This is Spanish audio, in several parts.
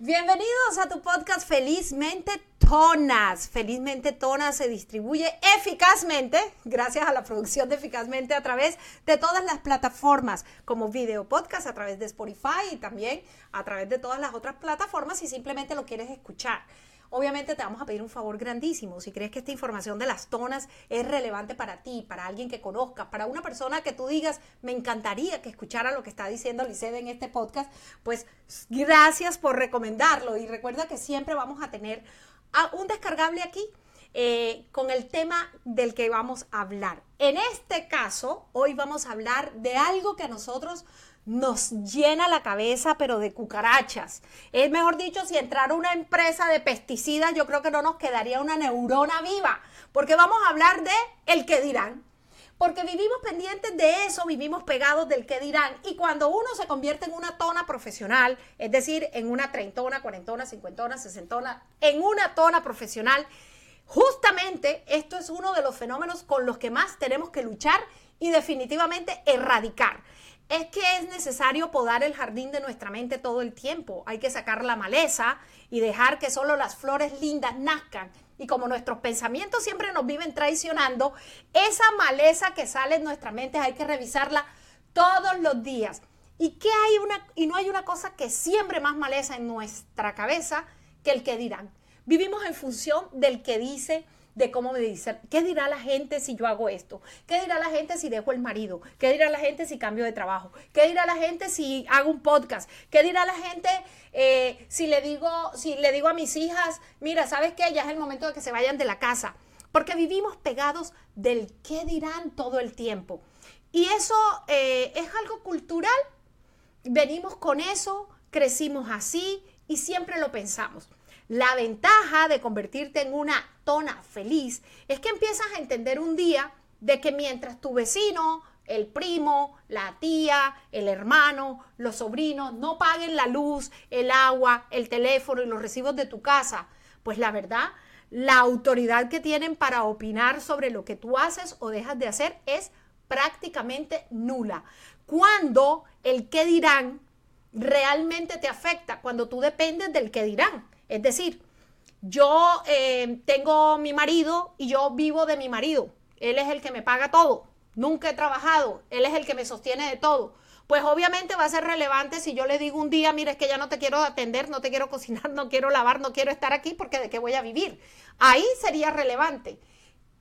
Bienvenidos a tu podcast Felizmente Tonas. Felizmente Tonas se distribuye eficazmente, gracias a la producción de Eficazmente a través de todas las plataformas, como video podcast, a través de Spotify y también a través de todas las otras plataformas si simplemente lo quieres escuchar. Obviamente te vamos a pedir un favor grandísimo. Si crees que esta información de las tonas es relevante para ti, para alguien que conozcas, para una persona que tú digas, me encantaría que escuchara lo que está diciendo Licede en este podcast, pues gracias por recomendarlo. Y recuerda que siempre vamos a tener un descargable aquí. Eh, con el tema del que vamos a hablar. En este caso, hoy vamos a hablar de algo que a nosotros nos llena la cabeza, pero de cucarachas. Es mejor dicho, si entrara una empresa de pesticidas, yo creo que no nos quedaría una neurona viva, porque vamos a hablar de el que dirán. Porque vivimos pendientes de eso, vivimos pegados del que dirán. Y cuando uno se convierte en una tona profesional, es decir, en una treintona, cuarentona, cincuentona, sesentona, en una tona profesional, justamente esto es uno de los fenómenos con los que más tenemos que luchar y definitivamente erradicar es que es necesario podar el jardín de nuestra mente todo el tiempo. Hay que sacar la maleza y dejar que solo las flores lindas nazcan. Y como nuestros pensamientos siempre nos viven traicionando, esa maleza que sale en nuestra mente hay que revisarla todos los días. ¿Y, qué hay una, y no hay una cosa que siempre más maleza en nuestra cabeza que el que dirán. Vivimos en función del que dice, de cómo me dicen, ¿qué dirá la gente si yo hago esto? ¿Qué dirá la gente si dejo el marido? ¿Qué dirá la gente si cambio de trabajo? ¿Qué dirá la gente si hago un podcast? ¿Qué dirá la gente eh, si le digo, si le digo a mis hijas, mira, ¿sabes qué? Ya es el momento de que se vayan de la casa. Porque vivimos pegados del qué dirán todo el tiempo. Y eso eh, es algo cultural. Venimos con eso, crecimos así y siempre lo pensamos. La ventaja de convertirte en una tona feliz es que empiezas a entender un día de que mientras tu vecino, el primo, la tía, el hermano, los sobrinos no paguen la luz, el agua, el teléfono y los recibos de tu casa, pues la verdad, la autoridad que tienen para opinar sobre lo que tú haces o dejas de hacer es prácticamente nula. Cuando el qué dirán realmente te afecta, cuando tú dependes del qué dirán. Es decir, yo eh, tengo mi marido y yo vivo de mi marido. Él es el que me paga todo. Nunca he trabajado. Él es el que me sostiene de todo. Pues obviamente va a ser relevante si yo le digo un día, mira, es que ya no te quiero atender, no te quiero cocinar, no quiero lavar, no quiero estar aquí porque de qué voy a vivir. Ahí sería relevante.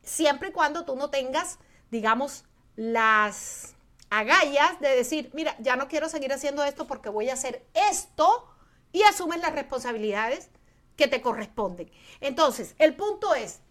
Siempre y cuando tú no tengas, digamos, las agallas de decir, mira, ya no quiero seguir haciendo esto porque voy a hacer esto y asumes las responsabilidades que te corresponden. Entonces, el punto es,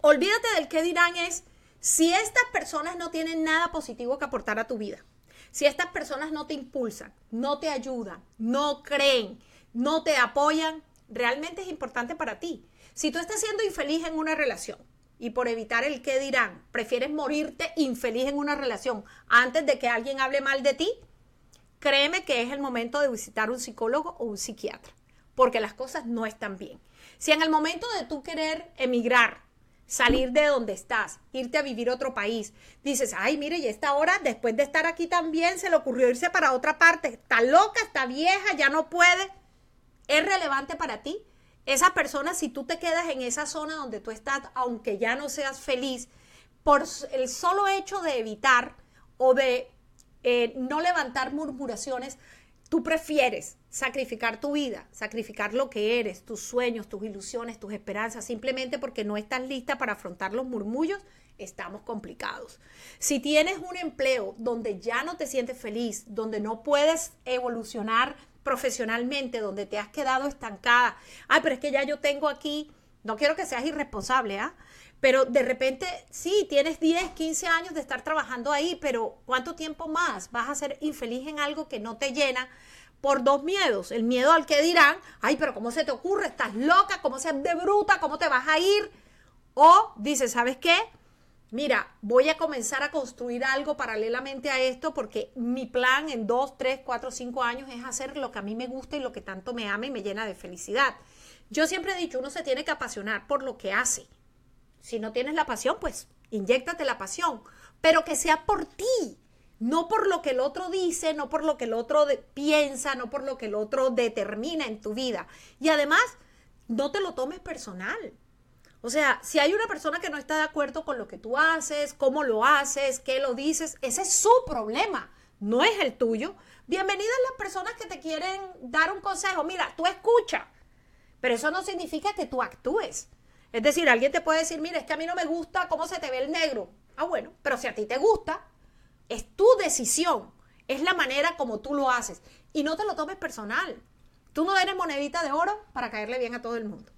olvídate del qué dirán es, si estas personas no tienen nada positivo que aportar a tu vida, si estas personas no te impulsan, no te ayudan, no creen, no te apoyan, realmente es importante para ti. Si tú estás siendo infeliz en una relación y por evitar el qué dirán, prefieres morirte infeliz en una relación antes de que alguien hable mal de ti, créeme que es el momento de visitar un psicólogo o un psiquiatra porque las cosas no están bien. Si en el momento de tú querer emigrar, salir de donde estás, irte a vivir a otro país, dices, ay, mire, y esta hora, después de estar aquí también, se le ocurrió irse para otra parte, está loca, está vieja, ya no puede, es relevante para ti. Esa persona, si tú te quedas en esa zona donde tú estás, aunque ya no seas feliz, por el solo hecho de evitar o de eh, no levantar murmuraciones, Tú prefieres sacrificar tu vida, sacrificar lo que eres, tus sueños, tus ilusiones, tus esperanzas, simplemente porque no estás lista para afrontar los murmullos, estamos complicados. Si tienes un empleo donde ya no te sientes feliz, donde no puedes evolucionar profesionalmente, donde te has quedado estancada, ay, pero es que ya yo tengo aquí, no quiero que seas irresponsable, ¿ah? Pero de repente, sí, tienes 10, 15 años de estar trabajando ahí, pero ¿cuánto tiempo más vas a ser infeliz en algo que no te llena? Por dos miedos. El miedo al que dirán, ay, pero ¿cómo se te ocurre? ¿Estás loca? ¿Cómo seas de bruta? ¿Cómo te vas a ir? O dices, ¿sabes qué? Mira, voy a comenzar a construir algo paralelamente a esto porque mi plan en dos, tres, cuatro, cinco años es hacer lo que a mí me gusta y lo que tanto me ama y me llena de felicidad. Yo siempre he dicho, uno se tiene que apasionar por lo que hace. Si no tienes la pasión, pues inyectate la pasión, pero que sea por ti, No por lo que el otro dice, no por lo que el otro piensa, no por lo que el otro determina en tu vida. Y además, no te lo tomes personal. O sea, si hay una persona que no está de acuerdo con lo que tú haces, cómo lo haces, qué lo dices, ese es su problema, no es el tuyo. Bienvenidas las personas que te quieren dar un consejo. Mira, tú escucha, pero eso no significa que tú actúes. Es decir, alguien te puede decir, mira, es que a mí no me gusta cómo se te ve el negro. Ah, bueno, pero si a ti te gusta, es tu decisión, es la manera como tú lo haces. Y no te lo tomes personal. Tú no eres monedita de oro para caerle bien a todo el mundo.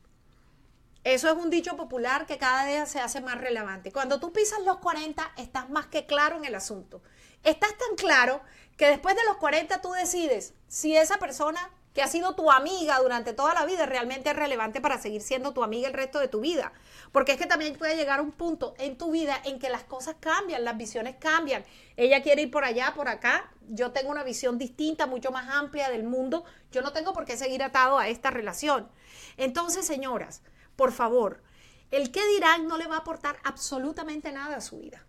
Eso es un dicho popular que cada día se hace más relevante. Cuando tú pisas los 40, estás más que claro en el asunto. Estás tan claro que después de los 40 tú decides si esa persona que ha sido tu amiga durante toda la vida realmente es relevante para seguir siendo tu amiga el resto de tu vida. Porque es que también puede llegar un punto en tu vida en que las cosas cambian, las visiones cambian. Ella quiere ir por allá, por acá. Yo tengo una visión distinta, mucho más amplia del mundo. Yo no tengo por qué seguir atado a esta relación. Entonces, señoras, por favor, el que dirán no le va a aportar absolutamente nada a su vida.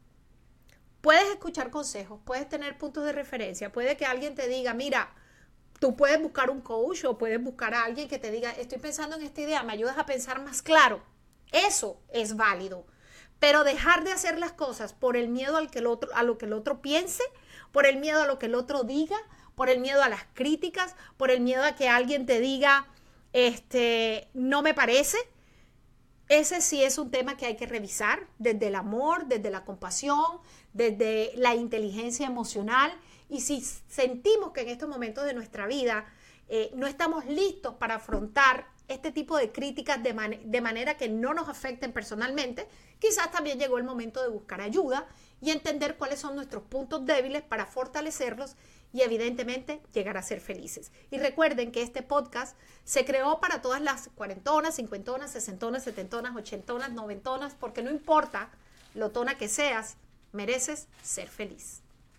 Puedes escuchar consejos, puedes tener puntos de referencia, puede que alguien te diga, mira, Tú puedes buscar un coach o puedes buscar a alguien que te diga, estoy pensando en esta idea, me ayudas a pensar más claro. Eso es válido. Pero dejar de hacer las cosas por el miedo al que el otro, a lo que el otro piense, por el miedo a lo que el otro diga, por el miedo a las críticas, por el miedo a que alguien te diga, este, no me parece. Ese sí es un tema que hay que revisar desde el amor, desde la compasión, desde la inteligencia emocional y si sentimos que en estos momentos de nuestra vida eh, no estamos listos para afrontar este tipo de críticas de, de, manera que no nos afecten personalmente, quizás también llegó el momento de buscar ayuda y entender cuáles son nuestros puntos débiles para fortalecerlos y evidentemente llegar a ser felices. Y recuerden que este podcast se creó para todas las cuarentonas, cincuentonas, sesentonas, setentonas, ochentonas, noventonas, porque no importa lo tona que seas, mereces ser feliz.